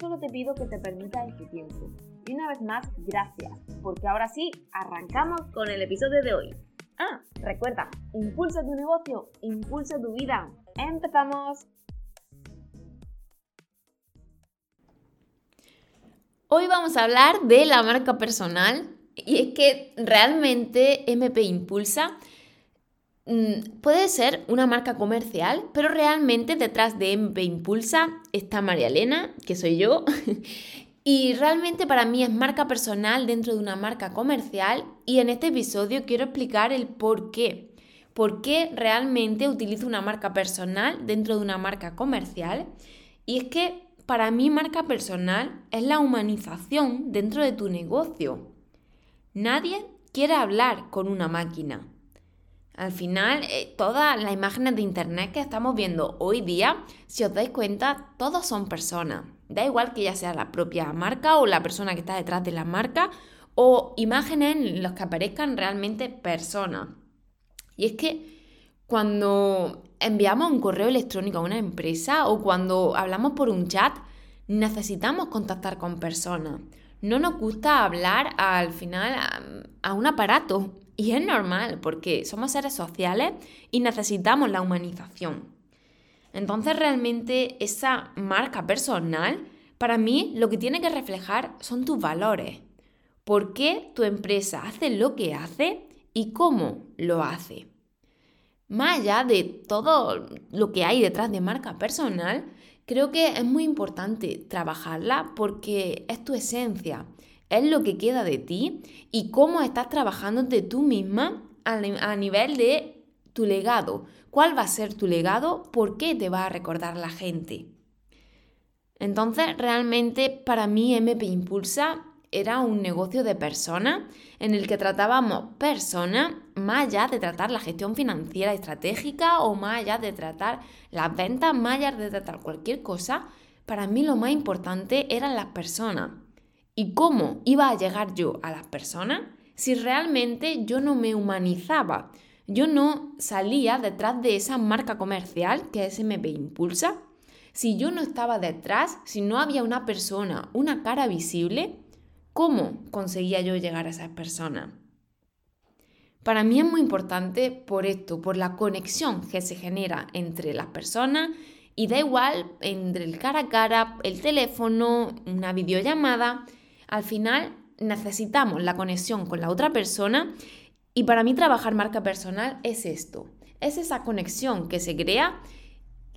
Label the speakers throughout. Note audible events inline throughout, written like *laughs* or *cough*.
Speaker 1: solo te pido que te permitas este tiempo. Y una vez más, gracias, porque ahora sí, arrancamos con el episodio de hoy. Ah, recuerda, impulsa tu negocio, impulsa tu vida. ¡Empezamos!
Speaker 2: Hoy vamos a hablar de la marca personal y es que realmente MP Impulsa puede ser una marca comercial, pero realmente detrás de MP Impulsa está María Elena, que soy yo, *laughs* Y realmente para mí es marca personal dentro de una marca comercial y en este episodio quiero explicar el por qué. ¿Por qué realmente utilizo una marca personal dentro de una marca comercial? Y es que para mí marca personal es la humanización dentro de tu negocio. Nadie quiere hablar con una máquina. Al final, eh, todas las imágenes de Internet que estamos viendo hoy día, si os dais cuenta, todos son personas. Da igual que ya sea la propia marca o la persona que está detrás de la marca o imágenes en las que aparezcan realmente personas. Y es que cuando enviamos un correo electrónico a una empresa o cuando hablamos por un chat, necesitamos contactar con personas. No nos gusta hablar al final a un aparato y es normal porque somos seres sociales y necesitamos la humanización. Entonces realmente esa marca personal, para mí lo que tiene que reflejar son tus valores. ¿Por qué tu empresa hace lo que hace y cómo lo hace? Más allá de todo lo que hay detrás de marca personal, creo que es muy importante trabajarla porque es tu esencia, es lo que queda de ti y cómo estás trabajando de tú misma a nivel de tu legado. ¿Cuál va a ser tu legado? ¿Por qué te va a recordar la gente? Entonces, realmente para mí MP Impulsa era un negocio de personas en el que tratábamos personas más allá de tratar la gestión financiera estratégica o más allá de tratar las ventas, más allá de tratar cualquier cosa. Para mí lo más importante eran las personas. ¿Y cómo iba a llegar yo a las personas si realmente yo no me humanizaba? Yo no salía detrás de esa marca comercial que es MP Impulsa. Si yo no estaba detrás, si no había una persona, una cara visible, ¿cómo conseguía yo llegar a esas personas? Para mí es muy importante por esto, por la conexión que se genera entre las personas y da igual entre el cara a cara, el teléfono, una videollamada, al final necesitamos la conexión con la otra persona y para mí trabajar marca personal es esto, es esa conexión que se crea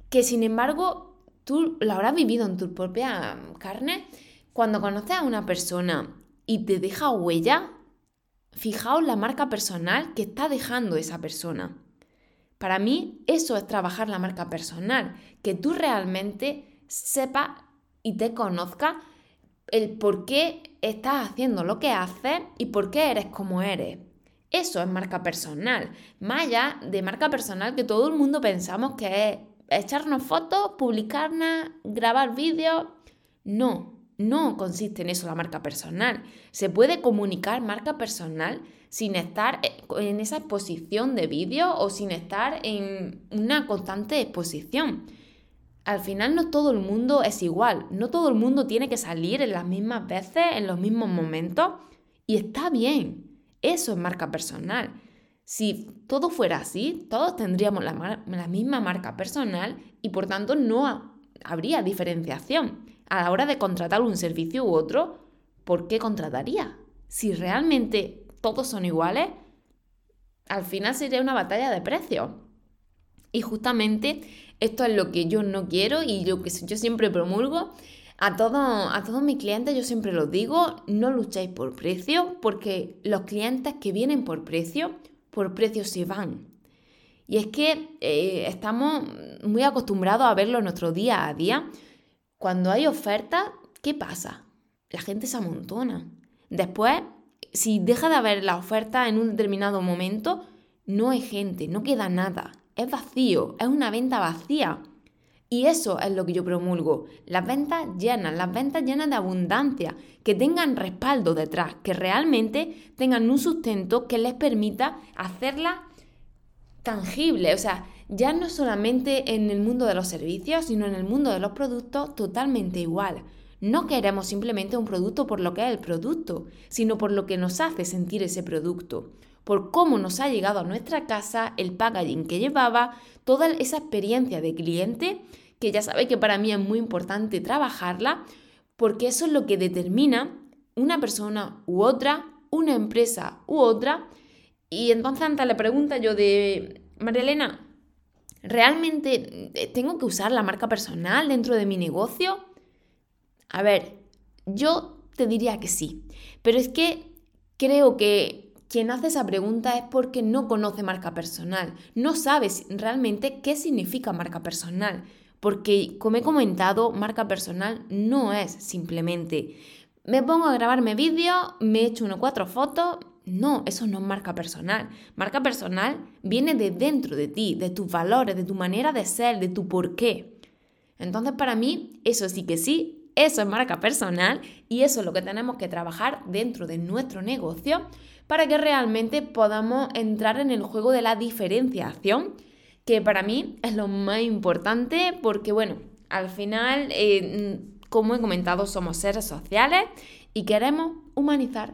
Speaker 2: que sin embargo tú la habrás vivido en tu propia carne cuando conoces a una persona y te deja huella, fijaos la marca personal que está dejando esa persona. Para mí eso es trabajar la marca personal, que tú realmente sepas y te conozcas el por qué estás haciendo lo que haces y por qué eres como eres. Eso es marca personal. Más de marca personal que todo el mundo pensamos que es echarnos fotos, publicarlas, grabar vídeos. No, no consiste en eso la marca personal. Se puede comunicar marca personal sin estar en esa exposición de vídeo o sin estar en una constante exposición al final no todo el mundo es igual, no todo el mundo tiene que salir en las mismas veces, en los mismos momentos, y está bien, eso es marca personal. Si todo fuera así, todos tendríamos la, la misma marca personal y por tanto no habría diferenciación. A la hora de contratar un servicio u otro, ¿por qué contrataría? Si realmente todos son iguales, al final sería una batalla de precios. Y justamente esto es lo que yo no quiero y lo que yo siempre promulgo. A, todo, a todos mis clientes yo siempre los digo, no lucháis por precio porque los clientes que vienen por precio, por precio se van. Y es que eh, estamos muy acostumbrados a verlo en nuestro día a día. Cuando hay ofertas, ¿qué pasa? La gente se amontona. Después, si deja de haber la oferta en un determinado momento, no hay gente, no queda nada. Es vacío, es una venta vacía. Y eso es lo que yo promulgo. Las ventas llenas, las ventas llenas de abundancia, que tengan respaldo detrás, que realmente tengan un sustento que les permita hacerla tangible. O sea, ya no solamente en el mundo de los servicios, sino en el mundo de los productos totalmente igual. No queremos simplemente un producto por lo que es el producto, sino por lo que nos hace sentir ese producto por cómo nos ha llegado a nuestra casa, el packaging que llevaba, toda esa experiencia de cliente, que ya sabéis que para mí es muy importante trabajarla, porque eso es lo que determina una persona u otra, una empresa u otra. Y entonces ante la pregunta yo de, María Elena, ¿realmente eh, tengo que usar la marca personal dentro de mi negocio? A ver, yo te diría que sí, pero es que creo que quien hace esa pregunta es porque no conoce marca personal, no sabe realmente qué significa marca personal, porque como he comentado, marca personal no es simplemente me pongo a grabarme vídeo, me echo uno cuatro fotos, no, eso no es marca personal. Marca personal viene de dentro de ti, de tus valores, de tu manera de ser, de tu por qué. Entonces, para mí, eso sí que sí, eso es marca personal y eso es lo que tenemos que trabajar dentro de nuestro negocio para que realmente podamos entrar en el juego de la diferenciación, que para mí es lo más importante porque, bueno, al final, eh, como he comentado, somos seres sociales y queremos humanizar